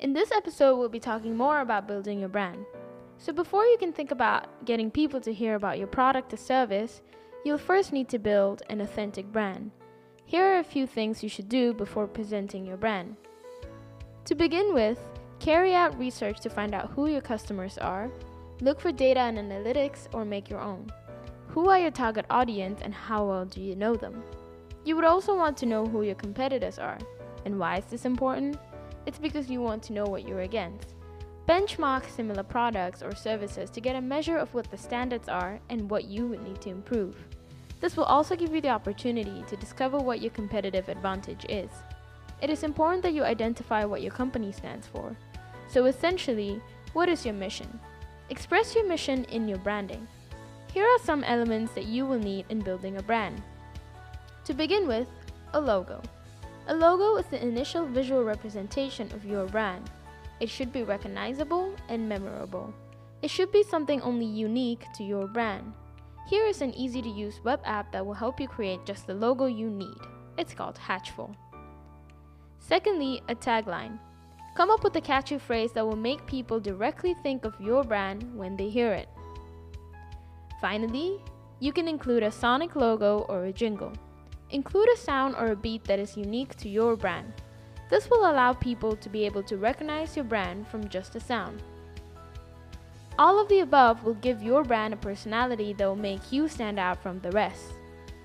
In this episode, we'll be talking more about building your brand. So, before you can think about getting people to hear about your product or service, you'll first need to build an authentic brand. Here are a few things you should do before presenting your brand. To begin with, carry out research to find out who your customers are, look for data and analytics, or make your own. Who are your target audience and how well do you know them? You would also want to know who your competitors are. And why is this important? It's because you want to know what you're against. Benchmark similar products or services to get a measure of what the standards are and what you would need to improve. This will also give you the opportunity to discover what your competitive advantage is. It is important that you identify what your company stands for. So, essentially, what is your mission? Express your mission in your branding. Here are some elements that you will need in building a brand. To begin with, a logo. A logo is the initial visual representation of your brand. It should be recognizable and memorable. It should be something only unique to your brand. Here is an easy to use web app that will help you create just the logo you need. It's called Hatchful. Secondly, a tagline. Come up with a catchy phrase that will make people directly think of your brand when they hear it. Finally, you can include a sonic logo or a jingle. Include a sound or a beat that is unique to your brand. This will allow people to be able to recognize your brand from just a sound. All of the above will give your brand a personality that will make you stand out from the rest.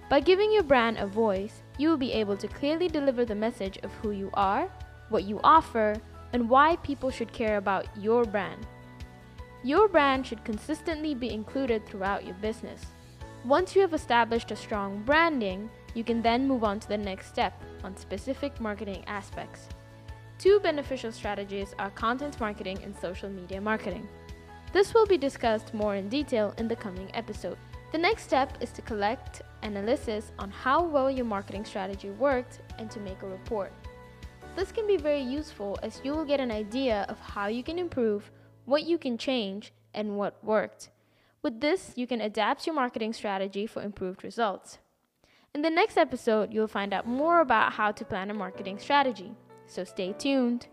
By giving your brand a voice, you will be able to clearly deliver the message of who you are, what you offer, and why people should care about your brand. Your brand should consistently be included throughout your business. Once you have established a strong branding, you can then move on to the next step on specific marketing aspects. Two beneficial strategies are content marketing and social media marketing. This will be discussed more in detail in the coming episode. The next step is to collect analysis on how well your marketing strategy worked and to make a report. This can be very useful as you will get an idea of how you can improve, what you can change, and what worked. With this, you can adapt your marketing strategy for improved results. In the next episode, you'll find out more about how to plan a marketing strategy. So stay tuned.